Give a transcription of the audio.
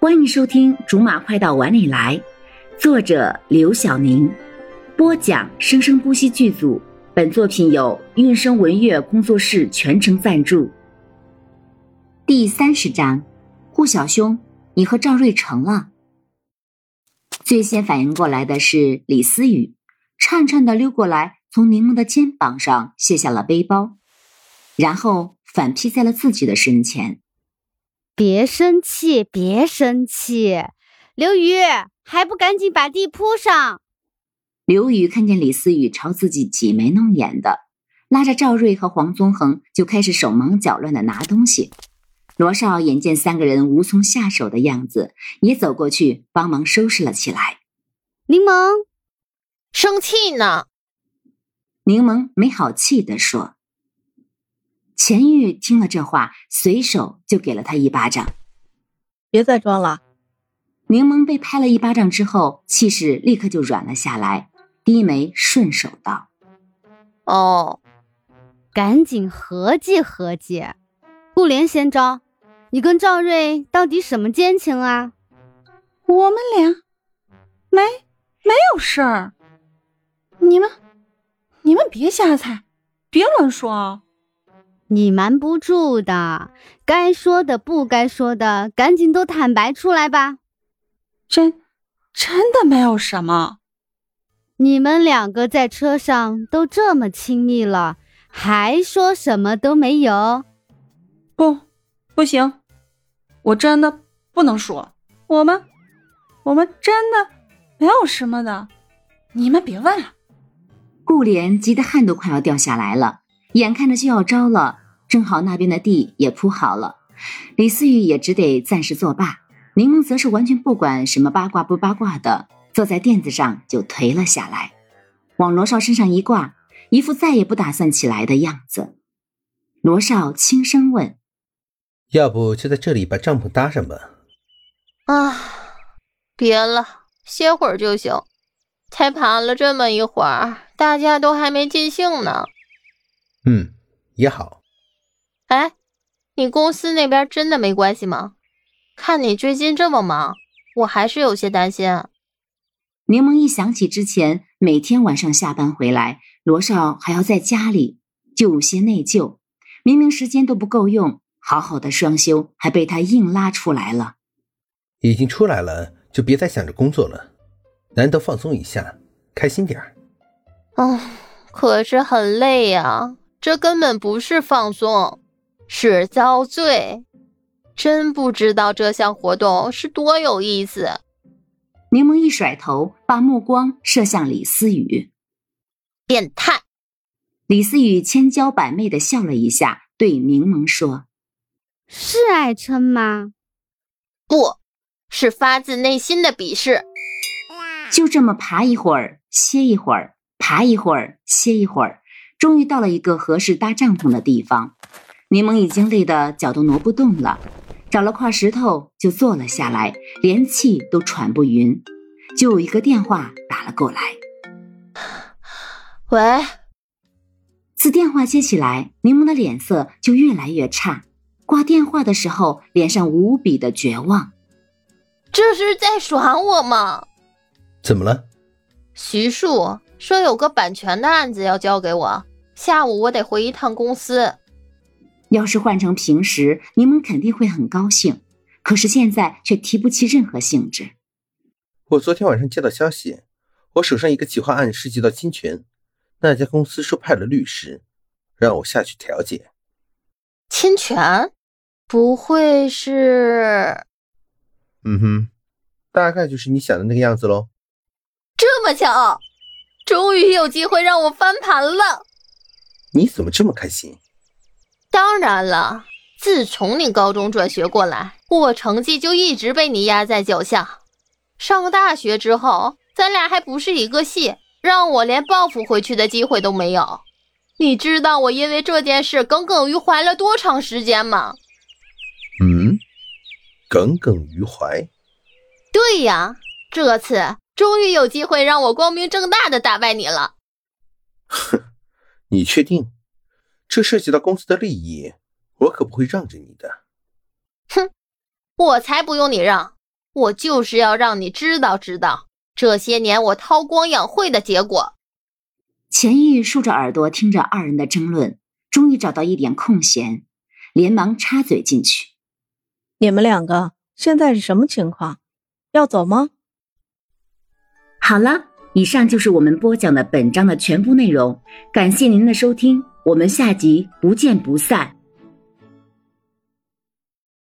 欢迎收听《竹马快到碗里来》，作者刘晓宁，播讲生生不息剧组。本作品由韵声文乐工作室全程赞助。第三十章，顾小兄，你和赵瑞成了。最先反应过来的是李思雨，颤颤的溜过来，从柠檬的肩膀上卸下了背包，然后反披在了自己的身前。别生气，别生气，刘宇还不赶紧把地铺上！刘宇看见李思雨朝自己挤眉弄眼的，拉着赵瑞和黄宗恒就开始手忙脚乱的拿东西。罗少眼见三个人无从下手的样子，也走过去帮忙收拾了起来。柠檬生气呢？柠檬没好气地说。钱玉听了这话，随手就给了他一巴掌。别再装了！柠檬被拍了一巴掌之后，气势立刻就软了下来，低眉顺手道：“哦，赶紧合计合计。顾莲先招，你跟赵瑞到底什么奸情啊？我们俩没没有事儿。你们你们别瞎猜，别乱说啊！”你瞒不住的，该说的不该说的，赶紧都坦白出来吧。真真的没有什么。你们两个在车上都这么亲密了，还说什么都没有？不，不行，我真的不能说。我们，我们真的没有什么的。你们别问了。顾莲急得汗都快要掉下来了，眼看着就要招了。正好那边的地也铺好了，李思雨也只得暂时作罢。柠檬则是完全不管什么八卦不八卦的，坐在垫子上就颓了下来，往罗少身上一挂，一副再也不打算起来的样子。罗少轻声问：“要不就在这里把帐篷搭上吧？”啊，别了，歇会儿就行。才爬了这么一会儿，大家都还没尽兴呢。嗯，也好。哎，你公司那边真的没关系吗？看你最近这么忙，我还是有些担心。柠檬一想起之前每天晚上下班回来，罗少还要在家里，就有些内疚。明明时间都不够用，好好的双休还被他硬拉出来了。已经出来了，就别再想着工作了，难得放松一下，开心点儿。啊，可是很累呀，这根本不是放松。是遭罪，真不知道这项活动是多有意思。柠檬一甩头，把目光射向李思雨，变态。李思雨千娇百媚的笑了一下，对柠檬说：“是爱称吗？不是发自内心的鄙视。”就这么爬一会儿，歇一会儿，爬一会儿，歇一会儿，终于到了一个合适搭帐篷的地方。柠檬已经累得脚都挪不动了，找了块石头就坐了下来，连气都喘不匀。就有一个电话打了过来。喂，自电话接起来，柠檬的脸色就越来越差。挂电话的时候，脸上无比的绝望。这是在耍我吗？怎么了？徐树说有个版权的案子要交给我，下午我得回一趟公司。要是换成平时，柠檬肯定会很高兴，可是现在却提不起任何兴致。我昨天晚上接到消息，我手上一个企划案涉及到侵权，那家公司说派了律师，让我下去调解。侵权？不会是……嗯哼，大概就是你想的那个样子喽。这么巧，终于有机会让我翻盘了。你怎么这么开心？当然了，自从你高中转学过来，我成绩就一直被你压在脚下。上大学之后，咱俩还不是一个系，让我连报复回去的机会都没有。你知道我因为这件事耿耿于怀了多长时间吗？嗯，耿耿于怀。对呀，这次终于有机会让我光明正大的打败你了。哼，你确定？这涉及到公司的利益，我可不会让着你的。哼，我才不用你让！我就是要让你知道知道这些年我韬光养晦的结果。钱玉竖着耳朵听着二人的争论，终于找到一点空闲，连忙插嘴进去：“你们两个现在是什么情况？要走吗？”好了，以上就是我们播讲的本章的全部内容，感谢您的收听，我们下集不见不散。